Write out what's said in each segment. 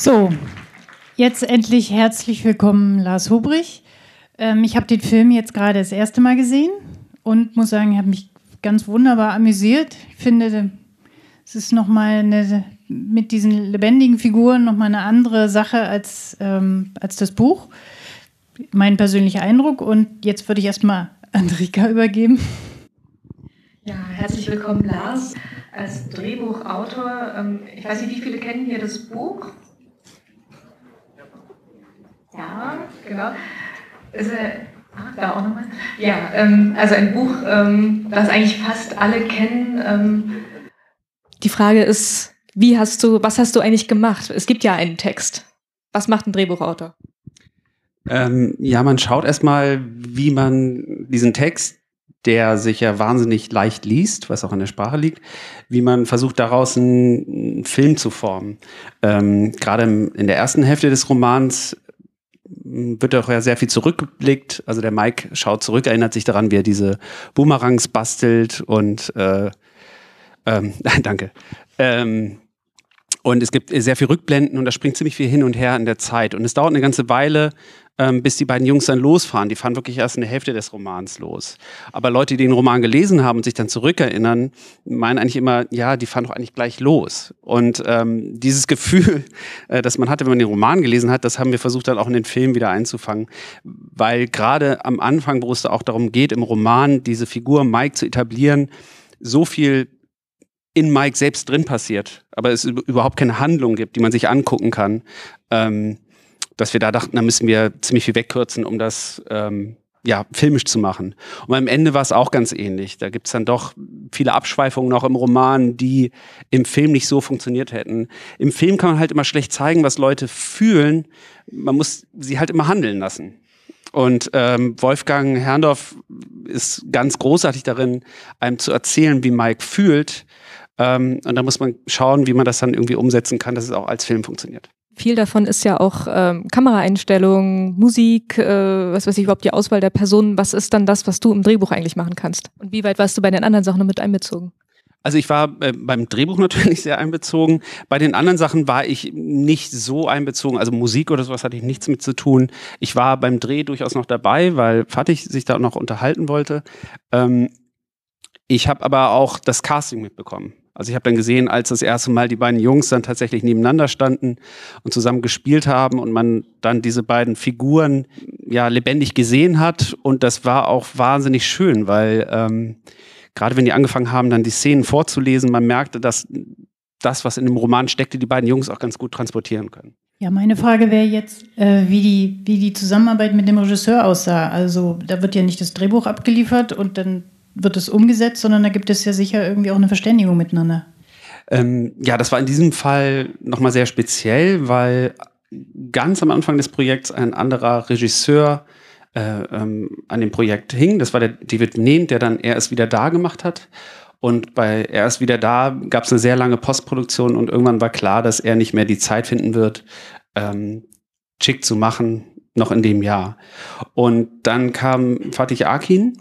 So, jetzt endlich herzlich willkommen, Lars Hubrich. Ähm, ich habe den Film jetzt gerade das erste Mal gesehen und muss sagen, ich habe mich ganz wunderbar amüsiert. Ich finde, es ist nochmal eine, mit diesen lebendigen Figuren nochmal eine andere Sache als, ähm, als das Buch. Mein persönlicher Eindruck. Und jetzt würde ich erstmal Andrika übergeben. Ja, herzlich willkommen, Lars, als Drehbuchautor. Ähm, ich weiß nicht, wie viele kennen hier das Buch? Ja, genau. Ist, äh, ah, da auch nochmal. Ja, ähm, also ein Buch, ähm, das eigentlich fast alle kennen. Ähm. Die Frage ist, wie hast du, was hast du eigentlich gemacht? Es gibt ja einen Text. Was macht ein Drehbuchautor? Ähm, ja, man schaut erstmal, wie man diesen Text, der sich ja wahnsinnig leicht liest, was auch an der Sprache liegt, wie man versucht, daraus einen, einen Film zu formen. Ähm, Gerade in der ersten Hälfte des Romans wird auch ja sehr viel zurückgeblickt. Also der Mike schaut zurück, erinnert sich daran, wie er diese Boomerangs bastelt und äh, ähm, danke. Ähm, und es gibt sehr viel Rückblenden und da springt ziemlich viel hin und her in der Zeit. Und es dauert eine ganze Weile, ähm, bis die beiden Jungs dann losfahren. Die fahren wirklich erst in der Hälfte des Romans los. Aber Leute, die den Roman gelesen haben und sich dann zurückerinnern, meinen eigentlich immer, ja, die fahren doch eigentlich gleich los. Und ähm, dieses Gefühl, äh, das man hatte, wenn man den Roman gelesen hat, das haben wir versucht dann auch in den Film wieder einzufangen. Weil gerade am Anfang, wo es da auch darum geht, im Roman diese Figur Mike zu etablieren, so viel in Mike selbst drin passiert, aber es überhaupt keine Handlung gibt, die man sich angucken kann. Ähm, dass wir da dachten, da müssen wir ziemlich viel wegkürzen, um das ähm, ja, filmisch zu machen. Und am Ende war es auch ganz ähnlich. Da gibt's dann doch viele Abschweifungen noch im Roman, die im Film nicht so funktioniert hätten. Im Film kann man halt immer schlecht zeigen, was Leute fühlen. Man muss sie halt immer handeln lassen. Und ähm, Wolfgang Herrndorf ist ganz großartig darin, einem zu erzählen, wie Mike fühlt. Ähm, und da muss man schauen, wie man das dann irgendwie umsetzen kann, dass es auch als Film funktioniert. Viel davon ist ja auch ähm, Kameraeinstellungen, Musik, äh, was weiß ich überhaupt, die Auswahl der Personen. Was ist dann das, was du im Drehbuch eigentlich machen kannst? Und wie weit warst du bei den anderen Sachen noch mit einbezogen? Also ich war äh, beim Drehbuch natürlich sehr einbezogen. Bei den anderen Sachen war ich nicht so einbezogen. Also Musik oder sowas hatte ich nichts mit zu tun. Ich war beim Dreh durchaus noch dabei, weil Fatih sich da noch unterhalten wollte. Ähm, ich habe aber auch das Casting mitbekommen. Also ich habe dann gesehen, als das erste Mal die beiden Jungs dann tatsächlich nebeneinander standen und zusammen gespielt haben und man dann diese beiden Figuren ja lebendig gesehen hat. Und das war auch wahnsinnig schön, weil ähm, gerade wenn die angefangen haben, dann die Szenen vorzulesen, man merkte, dass das, was in dem Roman steckte, die beiden Jungs auch ganz gut transportieren können. Ja, meine Frage wäre jetzt, äh, wie, die, wie die Zusammenarbeit mit dem Regisseur aussah. Also da wird ja nicht das Drehbuch abgeliefert und dann wird es umgesetzt, sondern da gibt es ja sicher irgendwie auch eine Verständigung miteinander. Ähm, ja, das war in diesem Fall nochmal sehr speziell, weil ganz am Anfang des Projekts ein anderer Regisseur äh, ähm, an dem Projekt hing. Das war der David Nehnt, der dann Er ist wieder da gemacht hat. Und bei Er ist wieder da gab es eine sehr lange Postproduktion und irgendwann war klar, dass er nicht mehr die Zeit finden wird, ähm, Chick zu machen, noch in dem Jahr. Und dann kam Fatih Akin,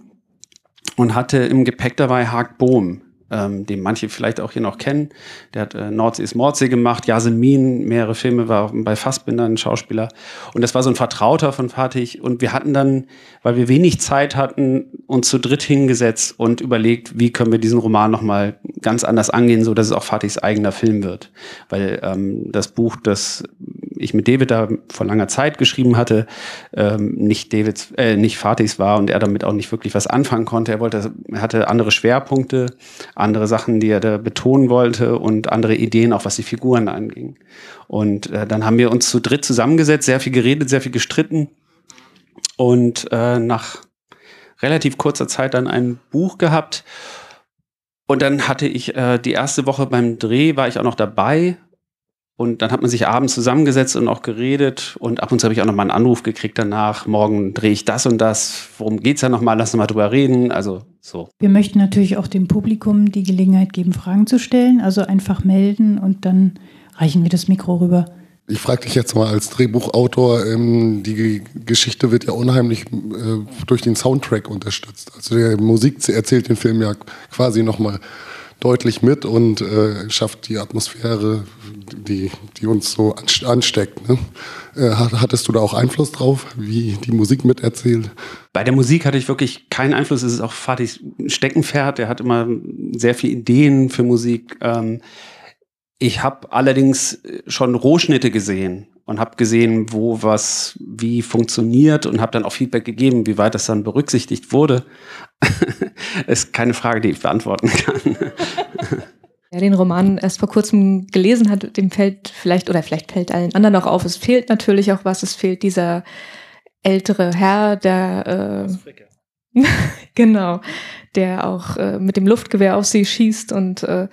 und hatte im Gepäck dabei Haag Bohm, ähm, den manche vielleicht auch hier noch kennen. Der hat äh, Nordsee ist Mordsee gemacht, Yasemin, mehrere Filme, war bei Fassbinder ein Schauspieler. Und das war so ein Vertrauter von Fatih. Und wir hatten dann, weil wir wenig Zeit hatten, uns zu dritt hingesetzt und überlegt, wie können wir diesen Roman nochmal ganz anders angehen, so dass es auch Fatihs eigener Film wird. Weil ähm, das Buch, das ich mit David da vor langer Zeit geschrieben hatte, ähm, nicht Davids, äh, nicht Fatihs war und er damit auch nicht wirklich was anfangen konnte. Er wollte, er hatte andere Schwerpunkte, andere Sachen, die er da betonen wollte und andere Ideen, auch was die Figuren anging. Und äh, dann haben wir uns zu dritt zusammengesetzt, sehr viel geredet, sehr viel gestritten und äh, nach relativ kurzer Zeit dann ein Buch gehabt. Und dann hatte ich äh, die erste Woche beim Dreh, war ich auch noch dabei und dann hat man sich abends zusammengesetzt und auch geredet. Und ab und zu habe ich auch noch mal einen Anruf gekriegt danach. Morgen drehe ich das und das. Worum geht's ja noch mal? Lass uns mal drüber reden. Also so. Wir möchten natürlich auch dem Publikum die Gelegenheit geben, Fragen zu stellen. Also einfach melden und dann reichen wir das Mikro rüber. Ich frage dich jetzt mal als Drehbuchautor, ähm, die Geschichte wird ja unheimlich äh, durch den Soundtrack unterstützt. Also die Musik erzählt den Film ja quasi nochmal deutlich mit und äh, schafft die Atmosphäre, die, die uns so ansteckt. Ne? Äh, hattest du da auch Einfluss drauf, wie die Musik miterzählt? Bei der Musik hatte ich wirklich keinen Einfluss. Es ist auch Fatihs Steckenpferd. Er hat immer sehr viele Ideen für Musik. Ähm, ich habe allerdings schon Rohschnitte gesehen und habe gesehen, wo was wie funktioniert und habe dann auch Feedback gegeben, wie weit das dann berücksichtigt wurde. ist keine Frage, die ich beantworten kann. Wer den Roman erst vor kurzem gelesen hat, dem fällt vielleicht, oder vielleicht fällt allen anderen auch auf, es fehlt natürlich auch was, es fehlt dieser ältere Herr, der äh, genau, der auch äh, mit dem Luftgewehr auf sie schießt und äh,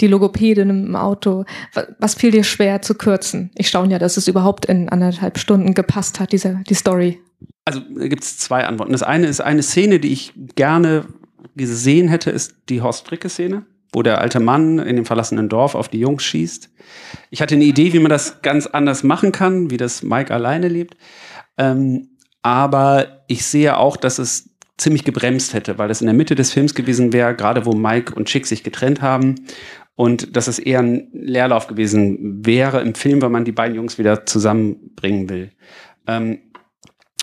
die Logopädin im Auto. Was fiel dir schwer zu kürzen? Ich staune ja, dass es überhaupt in anderthalb Stunden gepasst hat, diese, die Story. Also gibt es zwei Antworten. Das eine ist eine Szene, die ich gerne gesehen hätte, ist die Horst Fricke-Szene, wo der alte Mann in dem verlassenen Dorf auf die Jungs schießt. Ich hatte eine Idee, wie man das ganz anders machen kann, wie das Mike alleine lebt. Ähm, aber ich sehe auch, dass es ziemlich gebremst hätte, weil es in der Mitte des Films gewesen wäre, gerade wo Mike und Chick sich getrennt haben und dass es eher ein Leerlauf gewesen wäre im Film, weil man die beiden Jungs wieder zusammenbringen will. Ähm,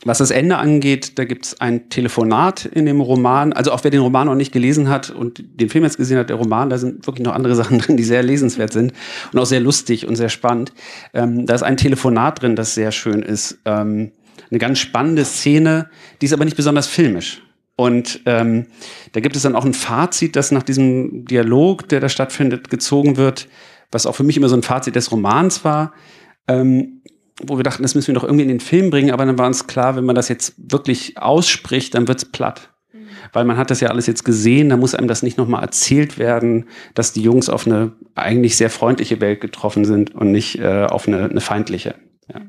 was das Ende angeht, da gibt es ein Telefonat in dem Roman. Also auch wer den Roman noch nicht gelesen hat und den Film jetzt gesehen hat, der Roman, da sind wirklich noch andere Sachen drin, die sehr lesenswert sind und auch sehr lustig und sehr spannend. Ähm, da ist ein Telefonat drin, das sehr schön ist. Ähm, eine ganz spannende Szene, die ist aber nicht besonders filmisch. Und ähm, da gibt es dann auch ein Fazit, das nach diesem Dialog, der da stattfindet, gezogen wird, was auch für mich immer so ein Fazit des Romans war, ähm, wo wir dachten, das müssen wir doch irgendwie in den Film bringen, aber dann war uns klar, wenn man das jetzt wirklich ausspricht, dann wird's platt. Mhm. Weil man hat das ja alles jetzt gesehen, da muss einem das nicht nochmal erzählt werden, dass die Jungs auf eine eigentlich sehr freundliche Welt getroffen sind und nicht äh, auf eine, eine feindliche. Ja.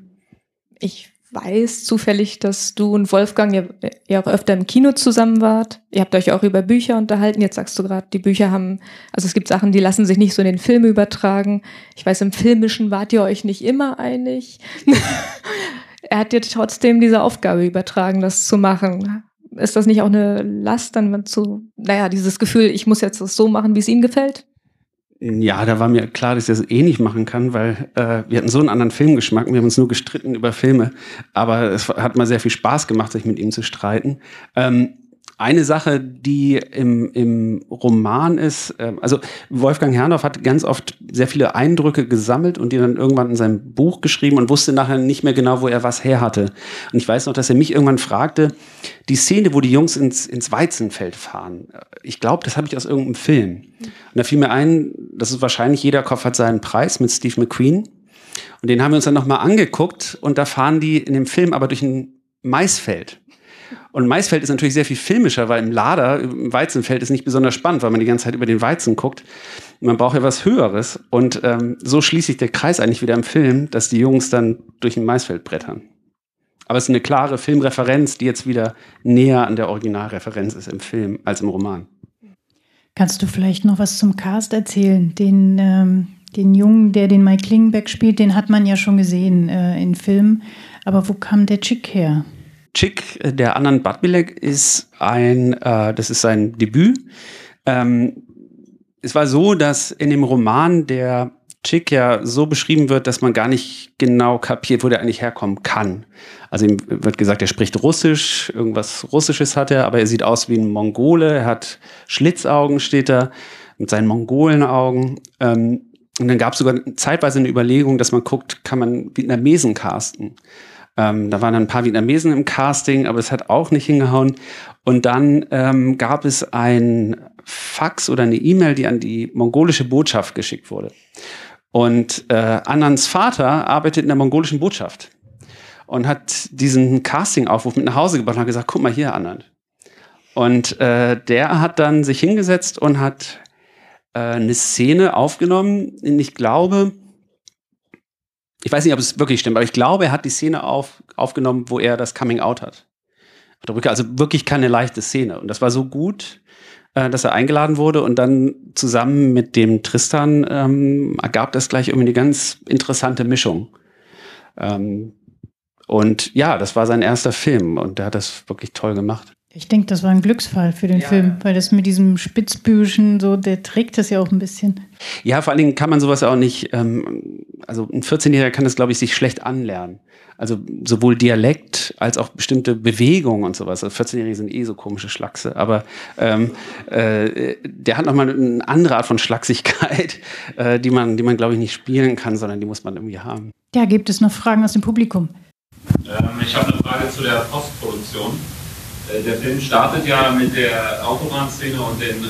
Ich weiß zufällig, dass du und Wolfgang ja, ja auch öfter im Kino zusammen wart. Ihr habt euch auch über Bücher unterhalten. Jetzt sagst du gerade, die Bücher haben, also es gibt Sachen, die lassen sich nicht so in den Film übertragen. Ich weiß, im Filmischen wart ihr euch nicht immer einig. er hat dir trotzdem diese Aufgabe übertragen, das zu machen. Ist das nicht auch eine Last, dann zu, naja, dieses Gefühl, ich muss jetzt das so machen, wie es ihm gefällt? Ja, da war mir klar, dass ich das eh nicht machen kann, weil äh, wir hatten so einen anderen Filmgeschmack. Wir haben uns nur gestritten über Filme. Aber es hat mal sehr viel Spaß gemacht, sich mit ihm zu streiten. Ähm, eine Sache, die im, im Roman ist, äh, also Wolfgang Herrndorf hat ganz oft sehr viele Eindrücke gesammelt und die dann irgendwann in seinem Buch geschrieben und wusste nachher nicht mehr genau, wo er was her hatte. Und ich weiß noch, dass er mich irgendwann fragte, die Szene, wo die Jungs ins, ins Weizenfeld fahren, ich glaube, das habe ich aus irgendeinem Film. Und da fiel mir ein, das ist wahrscheinlich, jeder Kopf hat seinen Preis mit Steve McQueen. Und den haben wir uns dann nochmal angeguckt und da fahren die in dem Film aber durch ein Maisfeld. Und Maisfeld ist natürlich sehr viel filmischer, weil im Lader, im Weizenfeld ist nicht besonders spannend, weil man die ganze Zeit über den Weizen guckt. Man braucht ja was Höheres. Und ähm, so schließt sich der Kreis eigentlich wieder im Film, dass die Jungs dann durch ein Maisfeld brettern. Aber es ist eine klare Filmreferenz, die jetzt wieder näher an der Originalreferenz ist im Film als im Roman. Kannst du vielleicht noch was zum Cast erzählen? Den, ähm, den Jungen, der den Mike Klingenbeck spielt, den hat man ja schon gesehen äh, in Filmen. Aber wo kam der Chick her? Chick, äh, der Anand Badbilek, ist ein, äh, das ist sein Debüt. Ähm, es war so, dass in dem Roman der Chick ja so beschrieben wird, dass man gar nicht genau kapiert, wo der eigentlich herkommen kann. Also ihm wird gesagt, er spricht Russisch, irgendwas Russisches hat er, aber er sieht aus wie ein Mongole, er hat Schlitzaugen, steht da, mit seinen Mongolenaugen. Ähm, und dann gab es sogar zeitweise eine Überlegung, dass man guckt, kann man Vietnamesen casten. Ähm, da waren dann ein paar Vietnamesen im Casting, aber es hat auch nicht hingehauen. Und dann ähm, gab es ein Fax oder eine E-Mail, die an die mongolische Botschaft geschickt wurde. Und äh, Anans Vater arbeitet in der mongolischen Botschaft und hat diesen Casting-Aufruf mit nach Hause gebracht und hat gesagt, guck mal hier, Anand. Und äh, der hat dann sich hingesetzt und hat äh, eine Szene aufgenommen, in ich glaube, ich weiß nicht, ob es wirklich stimmt, aber ich glaube, er hat die Szene auf, aufgenommen, wo er das Coming Out hat. Also wirklich keine leichte Szene. Und das war so gut, äh, dass er eingeladen wurde und dann zusammen mit dem Tristan ähm, ergab das gleich irgendwie eine ganz interessante Mischung. Ähm, und ja, das war sein erster Film und er hat das wirklich toll gemacht. Ich denke, das war ein Glücksfall für den ja, Film, weil das mit diesem Spitzbübischen, so, der trägt das ja auch ein bisschen. Ja, vor allen Dingen kann man sowas auch nicht, ähm, also ein 14-Jähriger kann das, glaube ich, sich schlecht anlernen. Also sowohl Dialekt als auch bestimmte Bewegungen und sowas. Also 14-Jährige sind eh so komische Schlachse, aber ähm, äh, der hat nochmal eine andere Art von Schlachsigkeit, äh, die man, die man, glaube ich, nicht spielen kann, sondern die muss man irgendwie haben. Ja, gibt es noch Fragen aus dem Publikum? Ähm, ich habe eine Frage zu der Postproduktion. Äh, der Film startet ja mit der Autobahnszene und dem äh,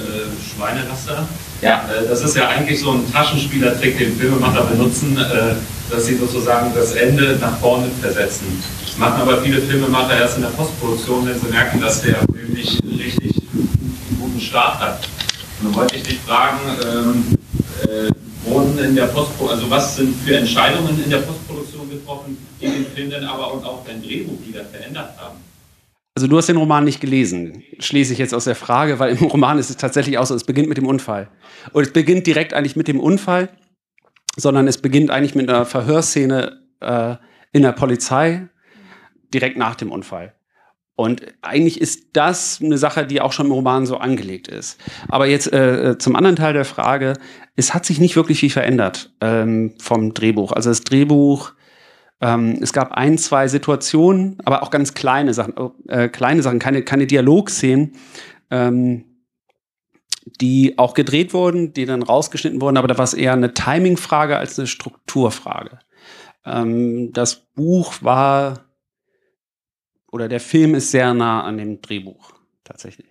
Schweineraster. Ja. Äh, das ist ja eigentlich so ein Taschenspielertrick, den Filmemacher benutzen, äh, dass sie sozusagen das Ende nach vorne versetzen. Das machen aber viele Filmemacher erst in der Postproduktion, wenn sie merken, dass der Film nicht richtig einen guten Start hat. Und dann wollte ich dich fragen, ähm, äh, wurden in der Postproduktion, also was sind für Entscheidungen in der Postproduktion getroffen, die den Film dann aber und auch dein Drehbuch wieder verändert haben? Also du hast den Roman nicht gelesen, schließe ich jetzt aus der Frage, weil im Roman ist es tatsächlich auch so, es beginnt mit dem Unfall. Und es beginnt direkt eigentlich mit dem Unfall, sondern es beginnt eigentlich mit einer Verhörszene äh, in der Polizei, direkt nach dem Unfall. Und eigentlich ist das eine Sache, die auch schon im Roman so angelegt ist. Aber jetzt äh, zum anderen Teil der Frage, es hat sich nicht wirklich viel verändert ähm, vom Drehbuch. Also das Drehbuch ähm, es gab ein, zwei Situationen, aber auch ganz kleine Sachen, oh, äh, kleine Sachen, keine, keine Dialogszenen, ähm, die auch gedreht wurden, die dann rausgeschnitten wurden, aber da war es eher eine Timing-Frage als eine Strukturfrage. Ähm, das Buch war oder der Film ist sehr nah an dem Drehbuch tatsächlich.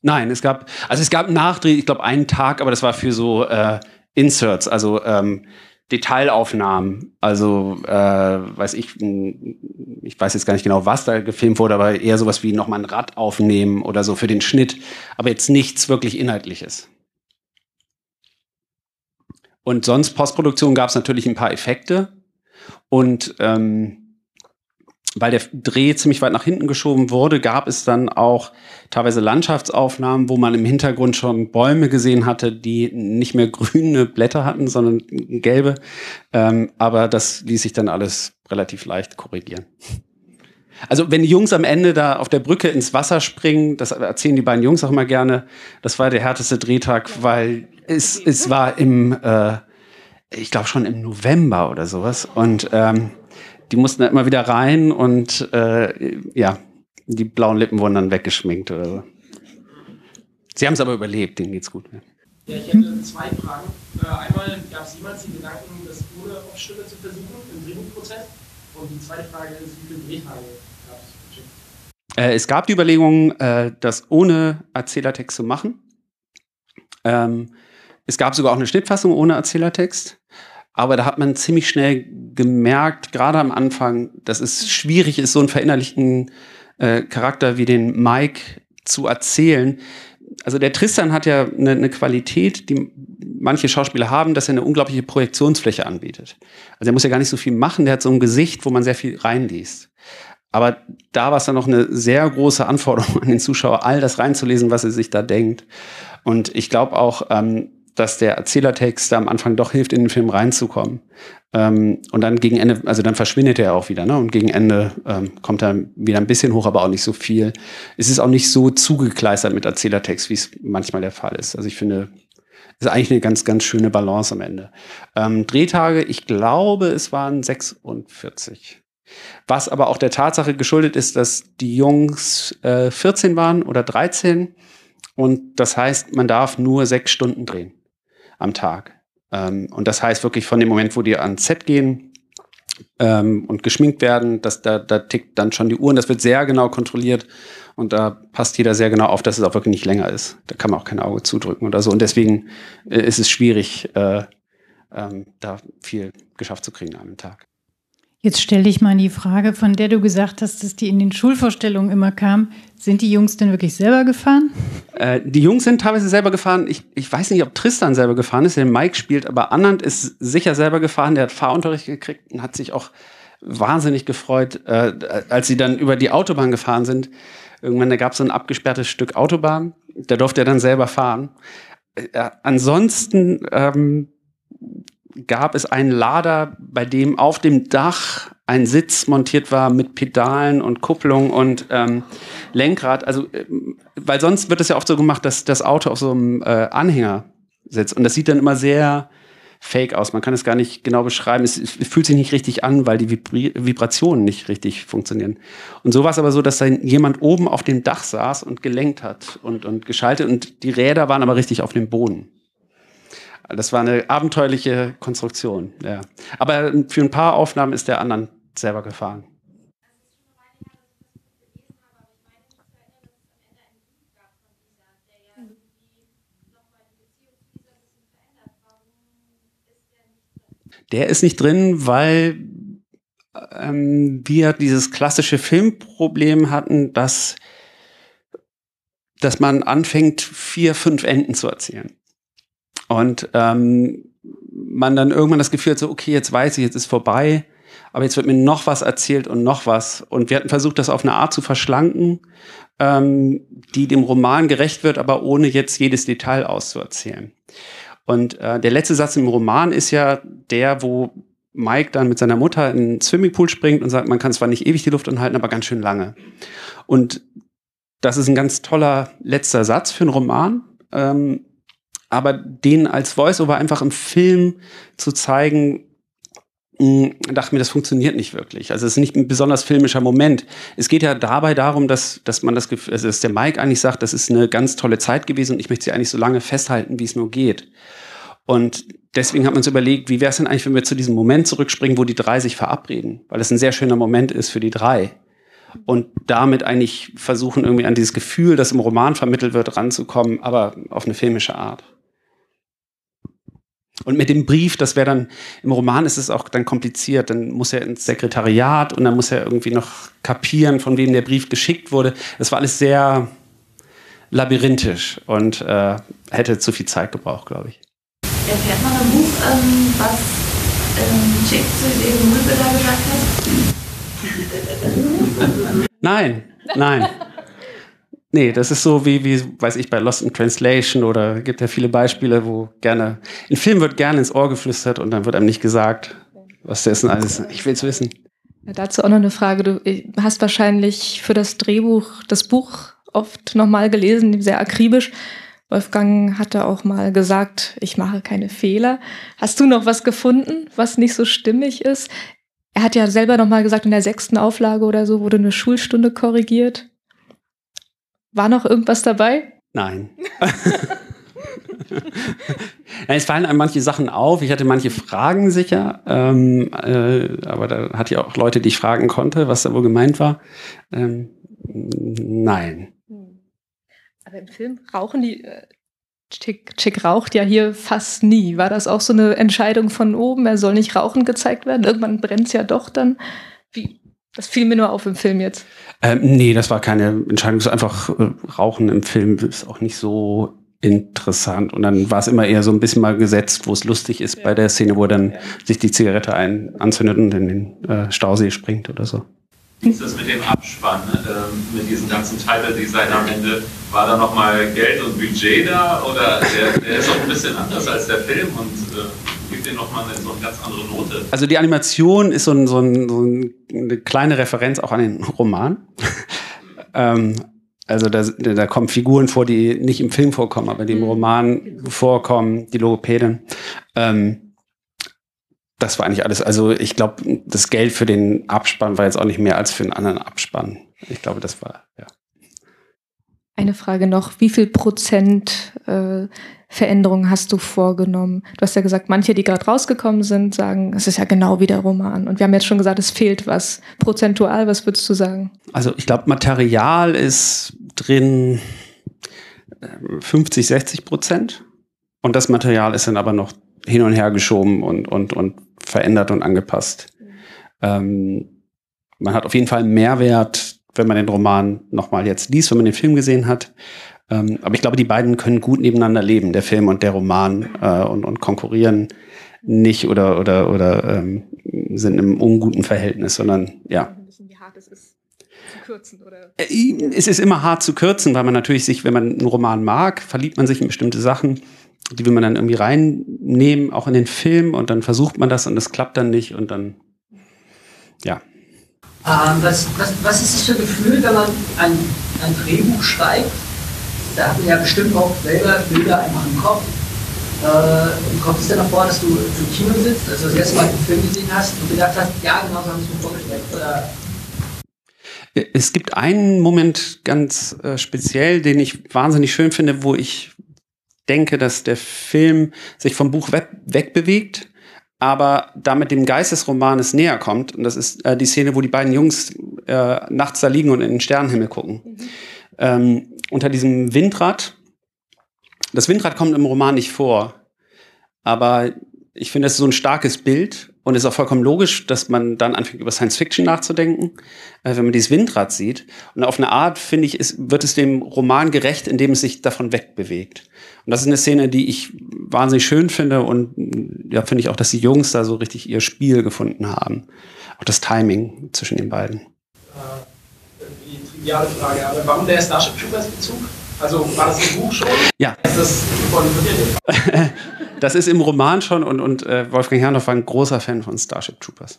Nein, es gab, also es gab Nachdreh, ich glaube einen Tag, aber das war für so äh, Inserts, also ähm, Detailaufnahmen. Also, äh, weiß ich, ich weiß jetzt gar nicht genau, was da gefilmt wurde, aber eher sowas wie nochmal ein Rad aufnehmen oder so für den Schnitt, aber jetzt nichts wirklich Inhaltliches. Und sonst Postproduktion gab es natürlich ein paar Effekte und ähm, weil der Dreh ziemlich weit nach hinten geschoben wurde, gab es dann auch teilweise Landschaftsaufnahmen, wo man im Hintergrund schon Bäume gesehen hatte, die nicht mehr grüne Blätter hatten, sondern gelbe. Ähm, aber das ließ sich dann alles relativ leicht korrigieren. Also wenn die Jungs am Ende da auf der Brücke ins Wasser springen, das erzählen die beiden Jungs auch immer gerne, das war der härteste Drehtag, weil es, es war im, äh, ich glaube schon im November oder sowas. Und ähm, die mussten da immer wieder rein und äh, ja, die blauen Lippen wurden dann weggeschminkt oder so. Sie haben es aber überlebt, denen geht's gut. Ja. Ich hätte zwei Fragen. Äh, einmal gab es jemals den Gedanken, das ohne Off-Stimme zu versuchen im Drehbuchprozess? Und die zweite Frage ist, wie viele Drehtage gab es? Äh, es gab die Überlegung, äh, das ohne Erzählertext zu machen. Ähm, es gab sogar auch eine Schnittfassung ohne Erzählertext. Aber da hat man ziemlich schnell gemerkt, gerade am Anfang, dass es schwierig ist, so einen verinnerlichten äh, Charakter wie den Mike zu erzählen. Also der Tristan hat ja eine, eine Qualität, die manche Schauspieler haben, dass er eine unglaubliche Projektionsfläche anbietet. Also er muss ja gar nicht so viel machen, der hat so ein Gesicht, wo man sehr viel reinliest. Aber da war es dann noch eine sehr große Anforderung an den Zuschauer, all das reinzulesen, was er sich da denkt. Und ich glaube auch, ähm, dass der Erzählertext am Anfang doch hilft, in den Film reinzukommen. Ähm, und dann gegen Ende, also dann verschwindet er auch wieder, ne? Und gegen Ende ähm, kommt er wieder ein bisschen hoch, aber auch nicht so viel. Es ist auch nicht so zugekleistert mit Erzählertext, wie es manchmal der Fall ist. Also ich finde, ist eigentlich eine ganz, ganz schöne Balance am Ende. Ähm, Drehtage, ich glaube, es waren 46. Was aber auch der Tatsache geschuldet ist, dass die Jungs äh, 14 waren oder 13. Und das heißt, man darf nur sechs Stunden drehen am Tag. Ähm, und das heißt wirklich von dem Moment, wo die ans Set gehen ähm, und geschminkt werden, dass da, da tickt dann schon die Uhr und das wird sehr genau kontrolliert. Und da passt jeder sehr genau auf, dass es auch wirklich nicht länger ist. Da kann man auch kein Auge zudrücken oder so. Und deswegen äh, ist es schwierig, äh, ähm, da viel geschafft zu kriegen an einem Tag. Jetzt stelle ich mal die Frage, von der du gesagt hast, dass die in den Schulvorstellungen immer kam. Sind die Jungs denn wirklich selber gefahren? Äh, die Jungs sind teilweise selber gefahren. Ich, ich weiß nicht, ob Tristan selber gefahren ist, der Mike spielt, aber Anand ist sicher selber gefahren. Der hat Fahrunterricht gekriegt und hat sich auch wahnsinnig gefreut, äh, als sie dann über die Autobahn gefahren sind. Irgendwann, gab es so ein abgesperrtes Stück Autobahn. Da durfte er dann selber fahren. Äh, ansonsten ähm, gab es einen Lader, bei dem auf dem Dach ein Sitz montiert war mit Pedalen und Kupplung und ähm, Lenkrad. Also, äh, weil sonst wird es ja oft so gemacht, dass das Auto auf so einem äh, Anhänger sitzt. Und das sieht dann immer sehr fake aus. Man kann es gar nicht genau beschreiben. Es, fühlt sich nicht richtig an, weil die Vibri Vibrationen nicht richtig funktionieren. Und so war es aber so, dass dann jemand oben auf dem Dach saß und gelenkt hat und, und geschaltet und die Räder waren aber richtig auf dem Boden. Das war eine abenteuerliche Konstruktion, ja. Aber für ein paar Aufnahmen ist der anderen selber gefahren. Der ist nicht drin, weil ähm, wir dieses klassische Filmproblem hatten, dass, dass man anfängt, vier, fünf Enden zu erzählen. Und ähm, man dann irgendwann das Gefühl hat, so, okay, jetzt weiß ich, jetzt ist vorbei, aber jetzt wird mir noch was erzählt und noch was. Und wir hatten versucht, das auf eine Art zu verschlanken, ähm, die dem Roman gerecht wird, aber ohne jetzt jedes Detail auszuerzählen. Und äh, der letzte Satz im Roman ist ja der, wo Mike dann mit seiner Mutter in den Swimmingpool springt und sagt, man kann zwar nicht ewig die Luft anhalten, aber ganz schön lange. Und das ist ein ganz toller letzter Satz für einen Roman. Ähm, aber den als Voiceover einfach im Film zu zeigen, mh, hm, dachte mir, das funktioniert nicht wirklich. Also es ist nicht ein besonders filmischer Moment. Es geht ja dabei darum, dass, dass man das also dass der Mike eigentlich sagt, das ist eine ganz tolle Zeit gewesen und ich möchte sie eigentlich so lange festhalten, wie es nur geht. Und deswegen hat man uns überlegt, wie wäre es denn eigentlich, wenn wir zu diesem Moment zurückspringen, wo die drei sich verabreden? Weil es ein sehr schöner Moment ist für die drei. Und damit eigentlich versuchen, irgendwie an dieses Gefühl, das im Roman vermittelt wird, ranzukommen, aber auf eine filmische Art. Und mit dem Brief, das wäre dann, im Roman ist es auch dann kompliziert. Dann muss er ins Sekretariat und dann muss er irgendwie noch kapieren, von wem der Brief geschickt wurde. Das war alles sehr labyrinthisch und äh, hätte zu viel Zeit gebraucht, glaube ich. Erfährt man im Buch, ähm, was ähm, Chick zu dem Müllbilder gesagt hat? Nein, nein. Nee, das ist so wie, wie, weiß ich, bei Lost in Translation oder gibt ja viele Beispiele, wo gerne, in Film wird gerne ins Ohr geflüstert und dann wird einem nicht gesagt, was das denn alles, ich will es wissen. Ja, dazu auch noch eine Frage. Du äh, hast wahrscheinlich für das Drehbuch das Buch oft nochmal gelesen, sehr akribisch. Wolfgang hatte auch mal gesagt, ich mache keine Fehler. Hast du noch was gefunden, was nicht so stimmig ist? Er hat ja selber nochmal gesagt, in der sechsten Auflage oder so wurde eine Schulstunde korrigiert. War noch irgendwas dabei? Nein. es fallen einem manche Sachen auf. Ich hatte manche Fragen sicher, ähm, äh, aber da hatte ich auch Leute, die ich fragen konnte, was da wohl gemeint war. Ähm, nein. Aber im Film rauchen die. Äh, Chick, Chick raucht ja hier fast nie. War das auch so eine Entscheidung von oben? Er soll nicht rauchen gezeigt werden. Irgendwann brennt es ja doch dann. Wie, das fiel mir nur auf im Film jetzt. Ähm, nee, das war keine Entscheidung. Es ist einfach äh, Rauchen im Film ist auch nicht so interessant. Und dann war es immer eher so ein bisschen mal gesetzt, wo es lustig ist ja. bei der Szene, wo er dann ja. sich die Zigarette ein anzündet und in den äh, Stausee springt oder so. Ist das mit dem Abspann, äh, mit diesem ganzen Title-Design am Ende, war da nochmal Geld und Budget da? Oder der, der ist auch ein bisschen anders als der Film und äh, gibt dir nochmal so eine ganz andere Note. Also die Animation ist so, ein, so, ein, so eine kleine Referenz auch an den Roman. ähm, also da, da kommen Figuren vor, die nicht im Film vorkommen, aber die im mhm. Roman vorkommen, die Logopädin. Ähm, das war eigentlich alles. Also ich glaube, das Geld für den Abspann war jetzt auch nicht mehr als für einen anderen Abspann. Ich glaube, das war, ja. Eine Frage noch, wie viel Prozent äh, Veränderungen hast du vorgenommen? Du hast ja gesagt, manche, die gerade rausgekommen sind, sagen, es ist ja genau wie der Roman. Und wir haben jetzt schon gesagt, es fehlt was. Prozentual, was würdest du sagen? Also ich glaube, Material ist drin 50, äh, 60 Prozent. Und das Material ist dann aber noch hin und her geschoben und, und, und verändert und angepasst. Ähm, man hat auf jeden Fall einen Mehrwert wenn man den Roman nochmal jetzt liest, wenn man den Film gesehen hat. Ähm, aber ich glaube, die beiden können gut nebeneinander leben, der Film und der Roman, äh, und, und konkurrieren nicht oder, oder, oder ähm, sind im unguten Verhältnis, sondern ja. Wie hart es ist zu kürzen, oder? Äh, es ist immer hart zu kürzen, weil man natürlich sich, wenn man einen Roman mag, verliebt man sich in bestimmte Sachen, die will man dann irgendwie reinnehmen, auch in den Film, und dann versucht man das und es klappt dann nicht und dann Ja. Ähm, was, was, was ist das für ein Gefühl, wenn man ein, ein Drehbuch schreibt? Da hat man ja bestimmt auch selber Bilder einfach im Kopf. Äh, kommt es denn noch vor, dass du im Kino sitzt, also das erste Mal einen Film gesehen hast und gedacht hast, ja, genau so habe ich es mir vorgestellt? Oder es gibt einen Moment ganz äh, speziell, den ich wahnsinnig schön finde, wo ich denke, dass der Film sich vom Buch we wegbewegt, aber damit dem Geist des Romanes näher kommt. Und das ist äh, die Szene, wo die beiden Jungs äh, nachts da liegen und in den Sternenhimmel gucken. Mhm. Ähm, unter diesem Windrad. Das Windrad kommt im Roman nicht vor, aber ich finde, das ist so ein starkes Bild und es ist auch vollkommen logisch, dass man dann anfängt, über Science Fiction nachzudenken, äh, wenn man dieses Windrad sieht. Und auf eine Art, finde ich, ist, wird es dem Roman gerecht, indem es sich davon wegbewegt. Und das ist eine Szene, die ich wahnsinnig schön finde und ja, finde ich auch, dass die Jungs da so richtig ihr Spiel gefunden haben. Auch das Timing zwischen den beiden. Die triviale Frage, aber warum der Starship Troopers Bezug? Also war das im Buch schon? Ja. Ist das von? Das ist im Roman schon und, und äh, Wolfgang Herrndorf war ein großer Fan von Starship Troopers.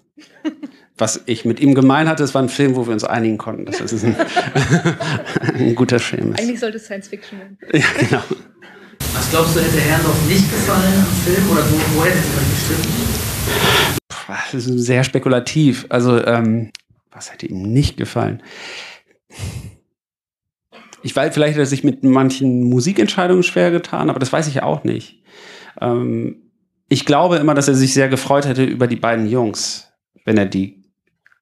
Was ich mit ihm gemein hatte, es war ein Film, wo wir uns einigen konnten, dass das ein, ein guter Film ist. Eigentlich sollte es Science Fiction werden. Ja, genau. Was glaubst du, hätte Herrndorf nicht gefallen am Film oder wo, wo hätte es gestritten? Das ist sehr spekulativ. Also, ähm, was hätte ihm nicht gefallen? Ich weiß, vielleicht hat er sich mit manchen Musikentscheidungen schwer getan, aber das weiß ich auch nicht. Ähm, ich glaube immer, dass er sich sehr gefreut hätte über die beiden Jungs, wenn er die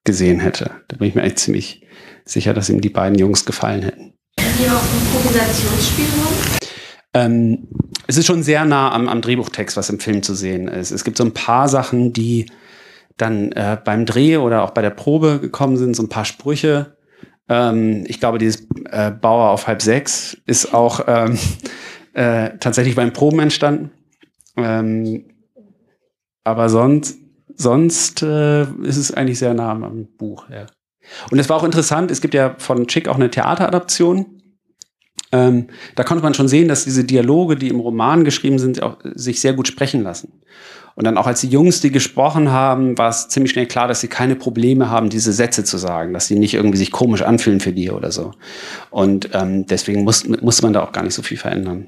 gesehen hätte. Da bin ich mir echt ziemlich sicher, dass ihm die beiden Jungs gefallen hätten. Hier auch Improvisationsspielraum? Ähm, es ist schon sehr nah am, am, Drehbuchtext, was im Film zu sehen ist. Es gibt so ein paar Sachen, die dann äh, beim Dreh oder auch bei der Probe gekommen sind, so ein paar Sprüche. Ähm, ich glaube, dieses äh, Bauer auf halb sechs ist auch ähm, äh, tatsächlich beim Proben entstanden. Ähm, aber sonst, sonst äh, ist es eigentlich sehr nah am Buch. Ja. Und es war auch interessant, es gibt ja von Chick auch eine Theateradaption. Ähm, da konnte man schon sehen, dass diese Dialoge, die im Roman geschrieben sind, auch, sich sehr gut sprechen lassen. Und dann auch als die Jungs die gesprochen haben, war es ziemlich schnell klar, dass sie keine Probleme haben, diese Sätze zu sagen, dass sie nicht irgendwie sich komisch anfühlen für die oder so. Und ähm, deswegen muss, muss man da auch gar nicht so viel verändern.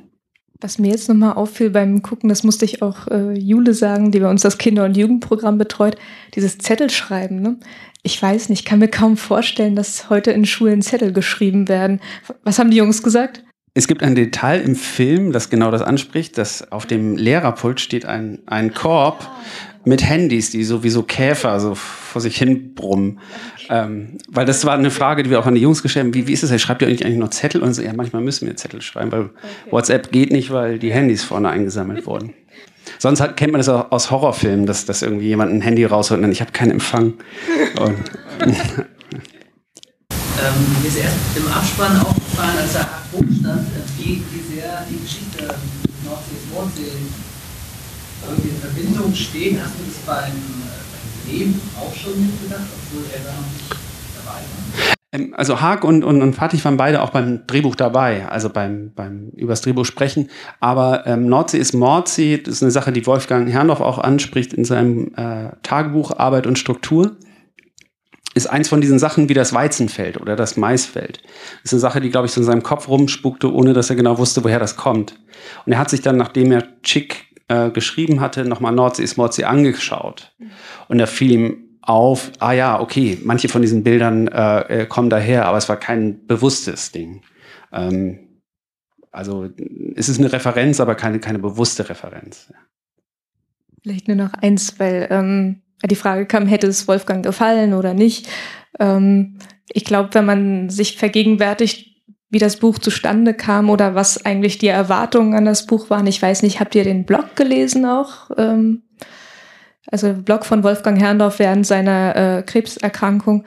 Was mir jetzt nochmal auffiel beim Gucken, das musste ich auch äh, Jule sagen, die bei uns das Kinder- und Jugendprogramm betreut, dieses Zettelschreiben. Ne? Ich weiß nicht, kann mir kaum vorstellen, dass heute in Schulen Zettel geschrieben werden. Was haben die Jungs gesagt? Es gibt ein Detail im Film, das genau das anspricht, dass auf dem Lehrerpult steht ein, ein Korb mit Handys, die sowieso Käfer so vor sich hin brummen. Ähm, weil das war eine Frage, die wir auch an die Jungs gestellt haben. Wie, wie ist es? Schreibt ihr eigentlich noch Zettel? Und so, ja, manchmal müssen wir Zettel schreiben, weil okay. WhatsApp geht nicht, weil die Handys vorne eingesammelt wurden. Sonst hat, kennt man das aus Horrorfilmen, dass, dass irgendwie jemand ein Handy rausholt und dann, ich habe keinen Empfang. Ähm, mir ist erst im Abspann aufgefallen, als da oben stand, wie, wie sehr die Geschichte Nordsees, Mondsees irgendwie in Verbindung stehen. Hast du das beim, äh, beim Leben auch schon mitgedacht, obwohl er da noch nicht dabei war? Ähm, also Haag und, und, und Fatih waren beide auch beim Drehbuch dabei, also beim, beim übers Drehbuch sprechen. Aber ähm, Nordsee ist Mordsee, das ist eine Sache, die Wolfgang Herrndorf auch anspricht in seinem äh, Tagebuch Arbeit und Struktur. Ist eins von diesen Sachen wie das Weizenfeld oder das Maisfeld. Das ist eine Sache, die, glaube ich, so in seinem Kopf rumspukte, ohne dass er genau wusste, woher das kommt. Und er hat sich dann, nachdem er Chick äh, geschrieben hatte, nochmal Nordsee ist Mordsee angeschaut. Und da fiel ihm auf, ah ja, okay, manche von diesen Bildern äh, äh, kommen daher, aber es war kein bewusstes Ding. Ähm, also es ist eine Referenz, aber keine, keine bewusste Referenz. Vielleicht nur noch eins, weil ähm, die Frage kam, hätte es Wolfgang gefallen oder nicht. Ähm, ich glaube, wenn man sich vergegenwärtigt, wie das Buch zustande kam oder was eigentlich die Erwartungen an das Buch waren. Ich weiß nicht, habt ihr den Blog gelesen auch? Ähm, also Blog von Wolfgang Herrndorf während seiner äh, Krebserkrankung.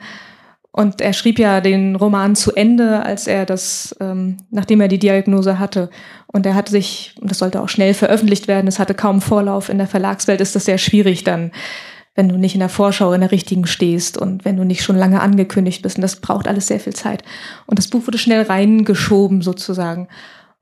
Und er schrieb ja den Roman zu Ende, als er das, ähm, nachdem er die Diagnose hatte. Und er hatte sich, und das sollte auch schnell veröffentlicht werden, es hatte kaum Vorlauf in der Verlagswelt, ist das sehr schwierig dann wenn du nicht in der Vorschau in der richtigen stehst und wenn du nicht schon lange angekündigt bist. Und das braucht alles sehr viel Zeit. Und das Buch wurde schnell reingeschoben sozusagen.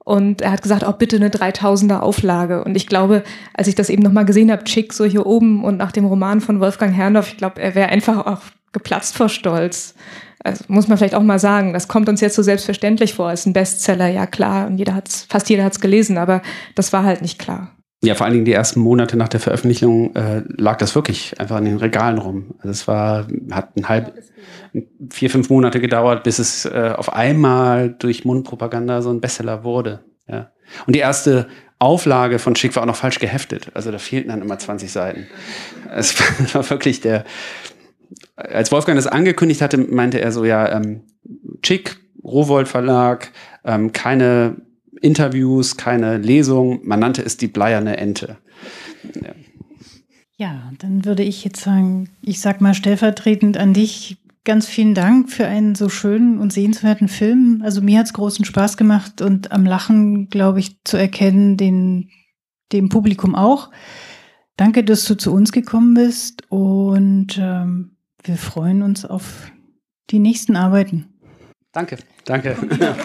Und er hat gesagt, auch bitte eine 3000er Auflage. Und ich glaube, als ich das eben nochmal gesehen habe, Chick so hier oben und nach dem Roman von Wolfgang Herrndorf, ich glaube, er wäre einfach auch geplatzt vor Stolz. Also muss man vielleicht auch mal sagen, das kommt uns jetzt so selbstverständlich vor, ist ein Bestseller, ja klar, und jeder hat's, fast jeder hat es gelesen, aber das war halt nicht klar. Ja, vor allen Dingen die ersten Monate nach der Veröffentlichung äh, lag das wirklich einfach in den Regalen rum. Also es war, hat ein halb, vier, fünf Monate gedauert, bis es äh, auf einmal durch Mundpropaganda so ein Bestseller wurde. Ja. Und die erste Auflage von Schick war auch noch falsch geheftet. Also da fehlten dann immer 20 Seiten. Es war wirklich der, als Wolfgang das angekündigt hatte, meinte er so, ja, ähm, Chick, Rowold Verlag, ähm, keine Interviews, keine Lesung. Man nannte es die bleierne Ente. Ja. ja, dann würde ich jetzt sagen, ich sag mal stellvertretend an dich ganz vielen Dank für einen so schönen und sehenswerten Film. Also mir hat es großen Spaß gemacht und am Lachen, glaube ich, zu erkennen, den, dem Publikum auch. Danke, dass du zu uns gekommen bist und ähm, wir freuen uns auf die nächsten Arbeiten. Danke. Danke. Danke.